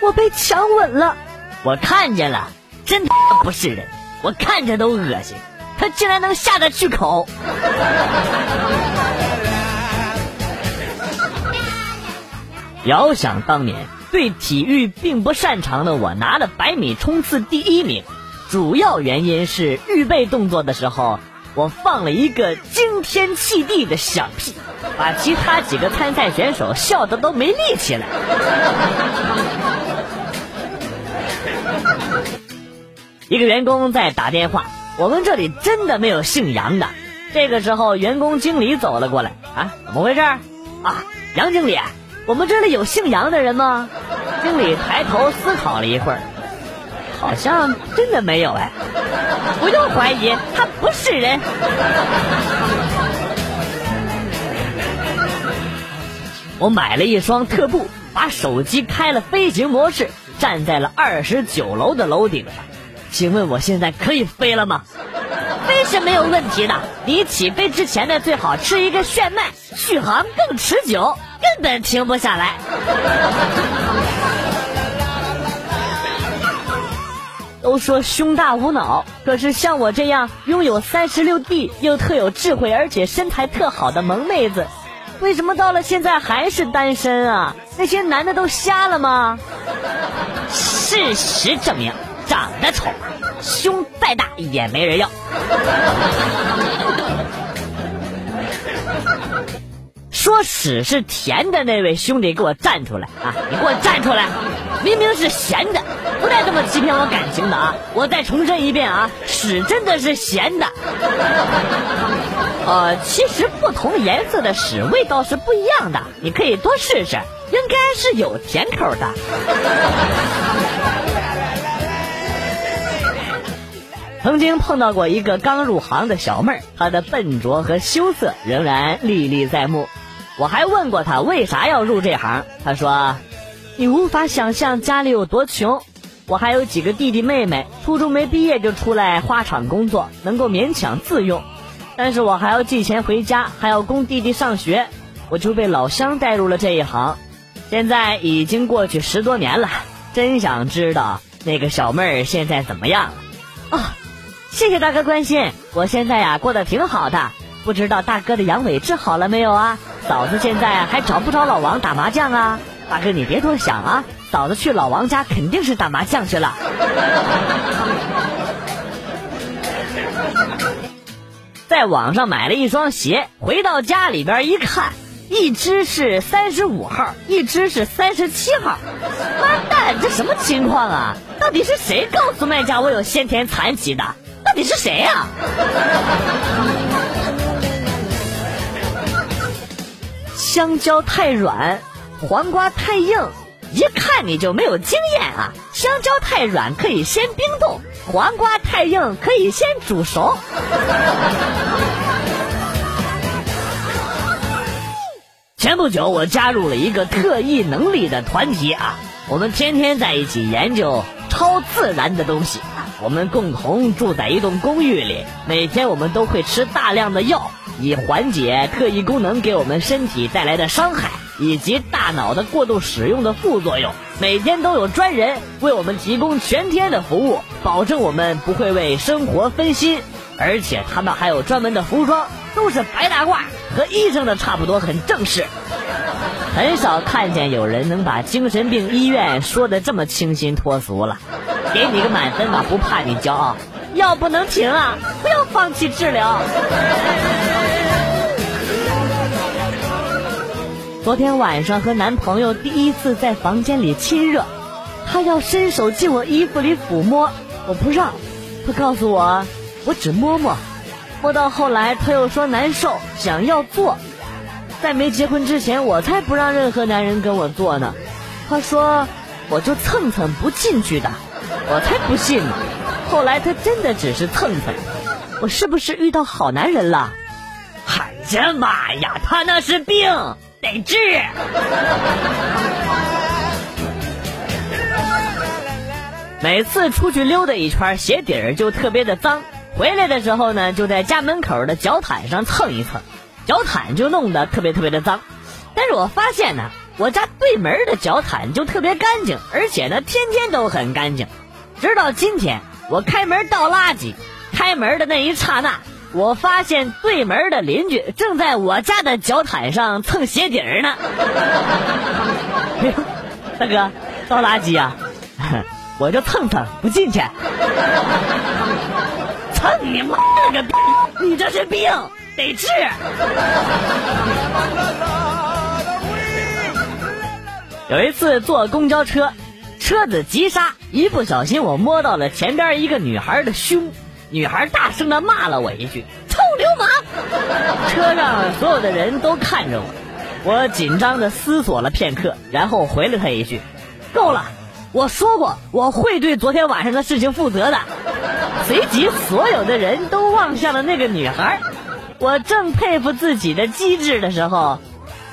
我被强吻了。我看见了，真他不是人，我看着都恶心。他竟然能下得去口。遥想当年，对体育并不擅长的我拿了百米冲刺第一名，主要原因是预备动作的时候，我放了一个惊天泣地的响屁，把其他几个参赛选手笑得都没力气了。一个员工在打电话。我们这里真的没有姓杨的。这个时候，员工经理走了过来，啊，怎么回事？啊，杨经理，我们这里有姓杨的人吗？经理抬头思考了一会儿，好像真的没有哎。不用怀疑，他不是人。我买了一双特步，把手机开了飞行模式，站在了二十九楼的楼顶上。请问我现在可以飞了吗？飞是没有问题的。你起飞之前呢，最好吃一个炫迈，续航更持久，根本停不下来。都说胸大无脑，可是像我这样拥有三十六 D 又特有智慧而且身材特好的萌妹子，为什么到了现在还是单身啊？那些男的都瞎了吗？事实证明。长得丑，胸再大也没人要。说屎是甜的那位兄弟，给我站出来啊！你给我站出来！明明是咸的，不带这么欺骗我感情的啊！我再重申一遍啊，屎真的是咸的。呃，其实不同颜色的屎味道是不一样的，你可以多试试，应该是有甜口的。曾经碰到过一个刚入行的小妹儿，她的笨拙和羞涩仍然历历在目。我还问过她为啥要入这行，她说：“你无法想象家里有多穷，我还有几个弟弟妹妹，初中没毕业就出来花厂工作，能够勉强自用，但是我还要寄钱回家，还要供弟弟上学，我就被老乡带入了这一行。现在已经过去十多年了，真想知道那个小妹儿现在怎么样了啊！”谢谢大哥关心，我现在呀过得挺好的，不知道大哥的阳痿治好了没有啊？嫂子现在还找不着老王打麻将啊？大哥你别多想啊，嫂子去老王家肯定是打麻将去了。在网上买了一双鞋，回到家里边一看，一只是三十五号，一只是三十七号，妈蛋，这什么情况啊？到底是谁告诉卖家我有先天残疾的？你是谁呀？香蕉太软，黄瓜太硬，一看你就没有经验啊！香蕉太软可以先冰冻，黄瓜太硬可以先煮熟。前不久我加入了一个特异能力的团体啊，我们天天在一起研究超自然的东西。我们共同住在一栋公寓里，每天我们都会吃大量的药，以缓解特异功能给我们身体带来的伤害以及大脑的过度使用的副作用。每天都有专人为我们提供全天的服务，保证我们不会为生活分心。而且他们还有专门的服装，都是白大褂，和医生的差不多，很正式。很少看见有人能把精神病医院说的这么清新脱俗了。给你个满分吧，不怕你骄傲。药不能停啊，不要放弃治疗。昨天晚上和男朋友第一次在房间里亲热，他要伸手进我衣服里抚摸，我不让。他告诉我，我只摸摸。摸到后来他又说难受，想要做。在没结婚之前，我才不让任何男人跟我做呢。他说，我就蹭蹭不进去的。我才不信呢！后来他真的只是蹭蹭，我是不是遇到好男人了？哎呀妈呀，他那是病，得治。每次出去溜达一圈，鞋底儿就特别的脏，回来的时候呢，就在家门口的脚毯上蹭一蹭，脚毯就弄得特别特别的脏。但是我发现呢，我家对门的脚毯就特别干净，而且呢，天天都很干净。直到今天，我开门倒垃圾，开门的那一刹那，我发现对门的邻居正在我家的脚毯上蹭鞋底儿呢。大哥，倒垃圾呀？我就蹭蹭，不进去。蹭你妈了个逼！你这是病，得治。有一次坐公交车，车子急刹，一不小心我摸到了前边一个女孩的胸，女孩大声的骂了我一句：“臭流氓！”车上所有的人都看着我，我紧张的思索了片刻，然后回了她一句：“够了。”我说过我会对昨天晚上的事情负责的。随即，所有的人都望向了那个女孩。我正佩服自己的机智的时候，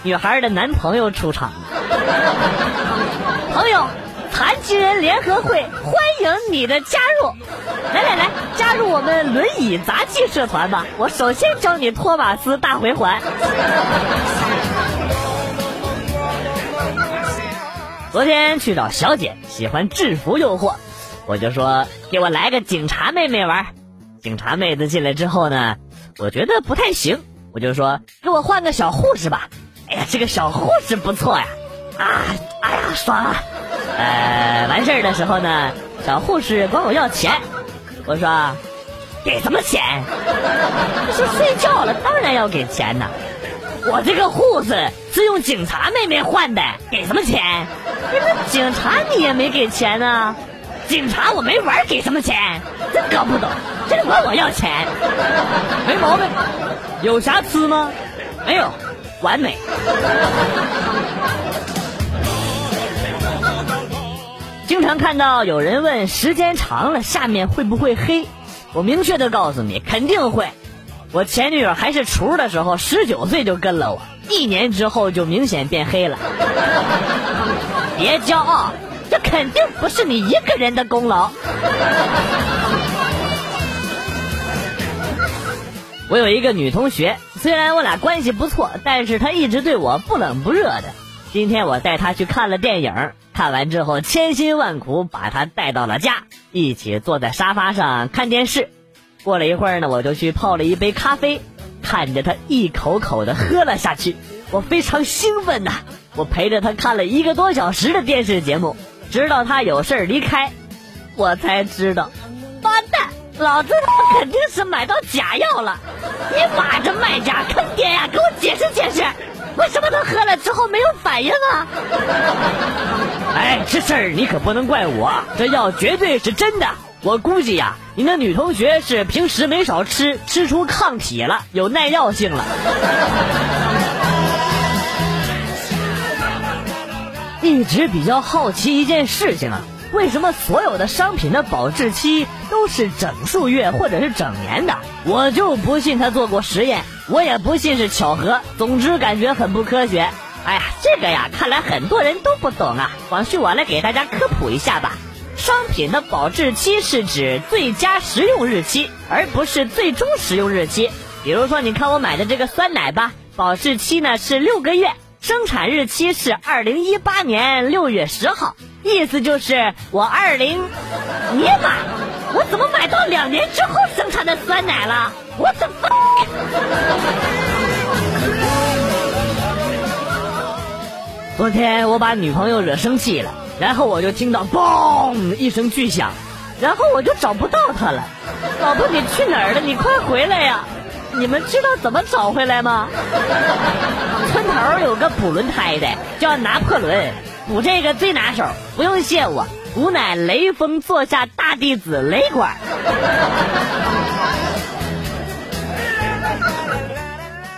女孩的男朋友出场了。朋友，残疾人联合会欢迎你的加入。来来来，加入我们轮椅杂技社团吧！我首先教你托马斯大回环。昨天去找小姐，喜欢制服诱惑，我就说给我来个警察妹妹玩。警察妹子进来之后呢，我觉得不太行，我就说给我换个小护士吧。哎呀，这个小护士不错呀！啊，哎呀，爽啊！呃，完事儿的时候呢，小护士管我要钱，我说给什么钱？说睡觉了，当然要给钱呐。我这个护士是用警察妹妹换的，给什么钱？那警察你也没给钱呢？警察我没玩，给什么钱？真搞不懂，真管我要钱？没毛病，有瑕疵吗？没有，完美。经常看到有人问时间长了下面会不会黑？我明确的告诉你，肯定会。我前女友还是雏的时候，十九岁就跟了我，一年之后就明显变黑了。别骄傲，这肯定不是你一个人的功劳。我有一个女同学，虽然我俩关系不错，但是她一直对我不冷不热的。今天我带她去看了电影，看完之后千辛万苦把她带到了家，一起坐在沙发上看电视。过了一会儿呢，我就去泡了一杯咖啡，看着她一口口的喝了下去，我非常兴奋呐！我陪着她看了一个多小时的电视节目，直到她有事离开，我才知道，妈蛋，老子他肯定是买到假药了！你妈这卖家坑爹呀！给我解释解释，为什么他喝了之后没有反应啊？哎，这事儿你可不能怪我，这药绝对是真的。我估计呀，你那女同学是平时没少吃，吃出抗体了，有耐药性了。一直比较好奇一件事情啊，为什么所有的商品的保质期都是整数月或者是整年的？我就不信他做过实验，我也不信是巧合。总之感觉很不科学。哎呀，这个呀，看来很多人都不懂啊。广旭，我来给大家科普一下吧。商品的保质期是指最佳食用日期，而不是最终食用日期。比如说，你看我买的这个酸奶吧，保质期呢是六个月，生产日期是二零一八年六月十号，意思就是我二零，尼玛，我怎么买到两年之后生产的酸奶了？我的妈！昨天我把女朋友惹生气了。然后我就听到嘣一声巨响，然后我就找不到她了。老婆，你去哪儿了？你快回来呀！你们知道怎么找回来吗？村头有个补轮胎的，叫拿破仑，补这个最拿手，不用谢我。吾乃雷锋座下大弟子雷管。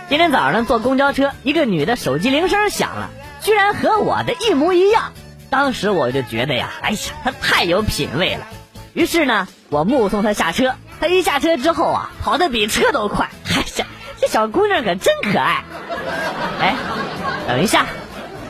今天早上坐公交车，一个女的手机铃声响了，居然和我的一模一样。当时我就觉得呀，哎呀，她太有品位了。于是呢，我目送她下车。她一下车之后啊，跑得比车都快。哎呀，这小姑娘可真可爱。哎，等一下，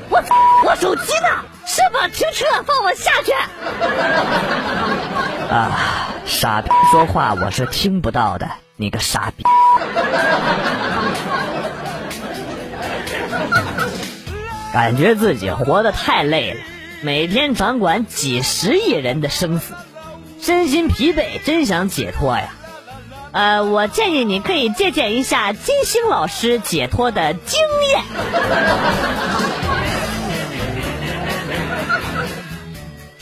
我，我手机呢？师傅，停车，放我下去。啊，傻逼说话我是听不到的，你个傻逼。感觉自己活得太累了，每天掌管几十亿人的生死，身心疲惫，真想解脱呀。呃，我建议你可以借鉴一下金星老师解脱的经验。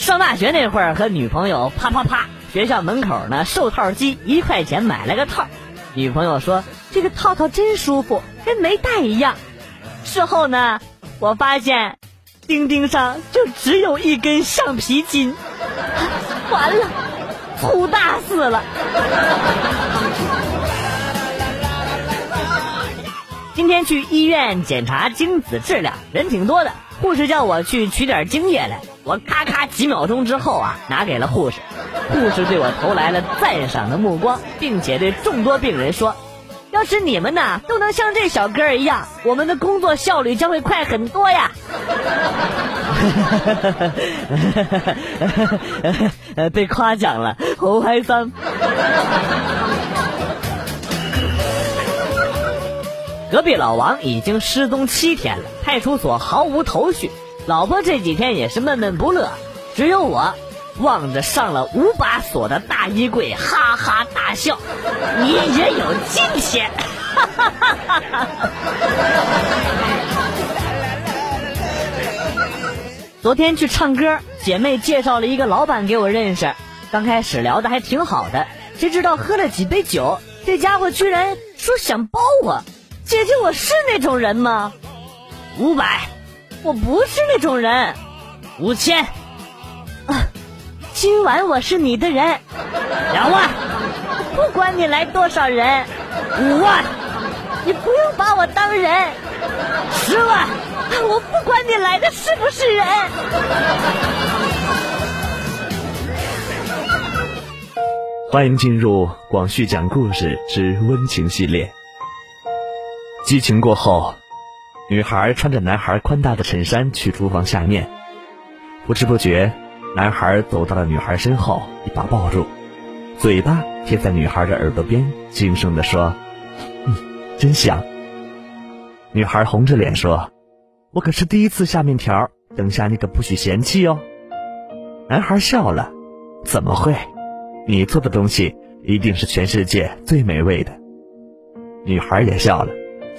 上大学那会儿和女朋友啪啪啪，学校门口呢售套机一块钱买了个套，女朋友说这个套套真舒服，跟没戴一样。事后呢，我发现钉钉上就只有一根橡皮筋，完了，出大事了。今天去医院检查精子质量，人挺多的。护士叫我去取点精液来，我咔咔几秒钟之后啊，拿给了护士。护士对我投来了赞赏的目光，并且对众多病人说：“要是你们呐都能像这小哥儿一样，我们的工作效率将会快很多呀。”被夸奖了，好开心。隔壁老王已经失踪七天了，派出所毫无头绪。老婆这几天也是闷闷不乐，只有我望着上了五把锁的大衣柜，哈哈大笑。你也有今天！昨天去唱歌，姐妹介绍了一个老板给我认识，刚开始聊的还挺好的，谁知道喝了几杯酒，这家伙居然说想包我。姐姐，我是那种人吗？五百，我不是那种人。五千，啊，今晚我是你的人。两万，不管你来多少人。五万，你不用把我当人。十万，我不管你来的是不是人。欢迎进入广旭讲故事之温情系列。激情过后，女孩穿着男孩宽大的衬衫去厨房下面。不知不觉，男孩走到了女孩身后，一把抱住，嘴巴贴在女孩的耳朵边，轻声地说：“嗯，真香。”女孩红着脸说：“我可是第一次下面条，等下你可不许嫌弃哦。”男孩笑了：“怎么会？你做的东西一定是全世界最美味的。”女孩也笑了。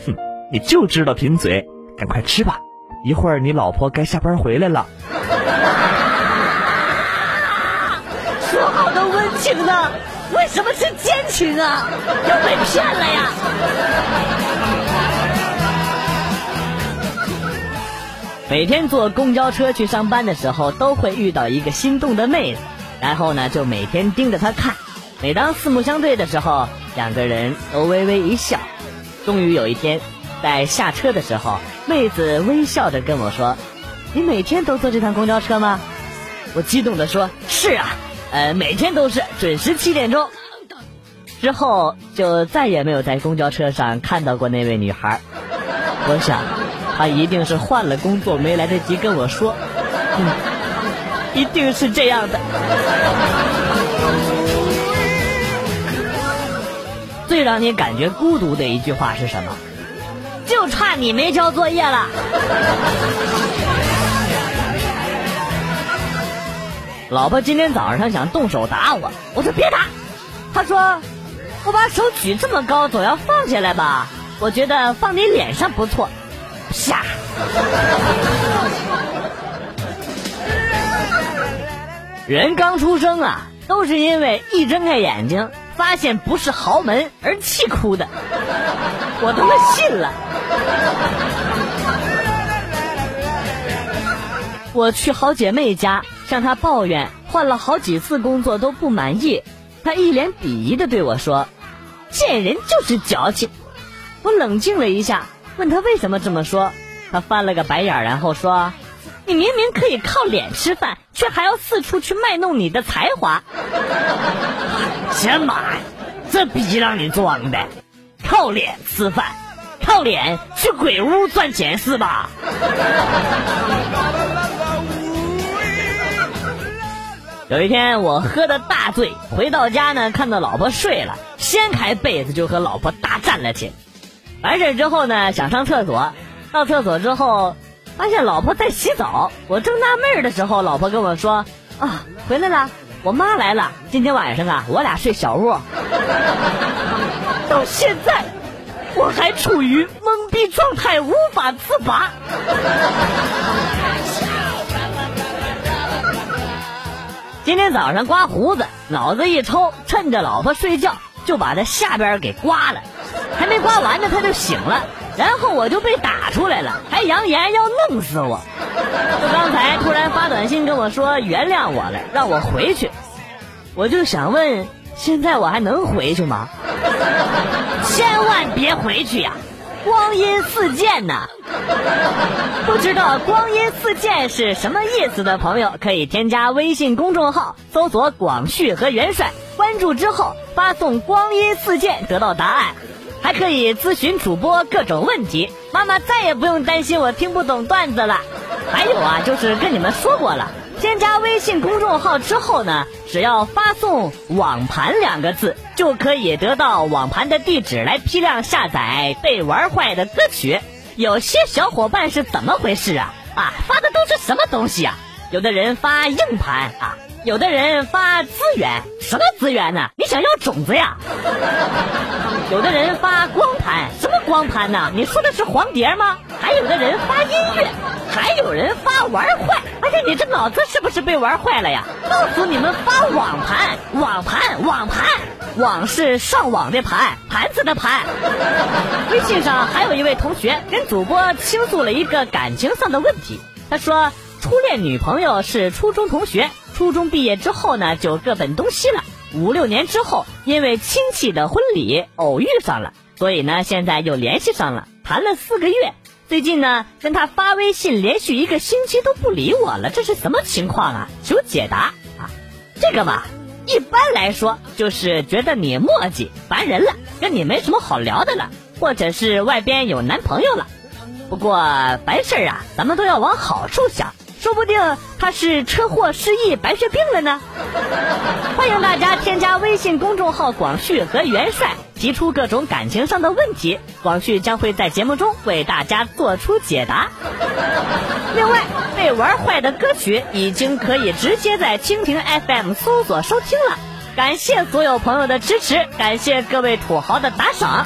哼，你就知道贫嘴，赶快吃吧，一会儿你老婆该下班回来了。说好的温情呢？为什么是奸情啊？又被骗了呀！每天坐公交车去上班的时候，都会遇到一个心动的妹子，然后呢，就每天盯着她看。每当四目相对的时候，两个人都微微一笑。终于有一天，在下车的时候，妹子微笑着跟我说：“你每天都坐这趟公交车吗？”我激动地说：“是啊，呃，每天都是准时七点钟。”之后就再也没有在公交车上看到过那位女孩。我想，她一定是换了工作，没来得及跟我说。嗯，一定是这样的。最让你感觉孤独的一句话是什么？就差你没交作业了。老婆今天早上想动手打我，我说别打。她说我把手举这么高，总要放下来吧？我觉得放你脸上不错。啪！人刚出生啊，都是因为一睁开眼睛。发现不是豪门而气哭的，我他妈信了。我去好姐妹家向她抱怨，换了好几次工作都不满意，她一脸鄙夷的对我说：“贱人就是矫情。”我冷静了一下，问她为什么这么说，她翻了个白眼，然后说。你明明可以靠脸吃饭，却还要四处去卖弄你的才华。什么？这逼让你装的？靠脸吃饭？靠脸去鬼屋赚钱是吧？有一天我喝的大醉，回到家呢，看到老婆睡了，掀开被子就和老婆大战了起来。完事之后呢，想上厕所，到厕所之后。发现老婆在洗澡。我正纳闷的时候，老婆跟我说：“啊，回来了，我妈来了。今天晚上啊，我俩睡小屋。”到现在，我还处于懵逼状态，无法自拔。今天早上刮胡子，脑子一抽，趁着老婆睡觉，就把她下边给刮了。还没刮完呢，她就醒了，然后我就被打出来了，还扬言要弄死我。就刚才突然发短信跟我说原谅我了，让我回去。我就想问，现在我还能回去吗？千万别回去呀！光阴似箭呐！不知道光阴似箭是什么意思的朋友，可以添加微信公众号，搜索“广旭和元帅”，关注之后发送“光阴似箭”得到答案，还可以咨询主播各种问题。妈妈再也不用担心我听不懂段子了。还有啊，就是跟你们说过了。添加微信公众号之后呢，只要发送“网盘”两个字，就可以得到网盘的地址来批量下载被玩坏的歌曲。有些小伙伴是怎么回事啊？啊，发的都是什么东西啊？有的人发硬盘啊，有的人发资源，什么资源呢？你想要种子呀？有的人发光盘，什么光盘呢？你说的是黄碟吗？还有的人发音乐，还有人发玩坏。哎呀，你这脑子是不是被玩坏了呀？告诉你们，发网盘，网盘，网盘，网是上网的盘，盘子的盘。微信上还有一位同学跟主播倾诉了一个感情上的问题。他说，初恋女朋友是初中同学，初中毕业之后呢，就各奔东西了。五六年之后，因为亲戚的婚礼偶遇上了，所以呢，现在又联系上了，谈了四个月。最近呢，跟他发微信，连续一个星期都不理我了，这是什么情况啊？求解答啊！这个嘛，一般来说就是觉得你磨叽烦人了，跟你没什么好聊的了，或者是外边有男朋友了。不过凡事啊，咱们都要往好处想，说不定他是车祸失忆白血病了呢。欢迎大家添加微信公众号“广旭和元帅”。提出各种感情上的问题，广旭将会在节目中为大家做出解答。另外，被玩坏的歌曲已经可以直接在蜻蜓 FM 搜索收听了。感谢所有朋友的支持，感谢各位土豪的打赏。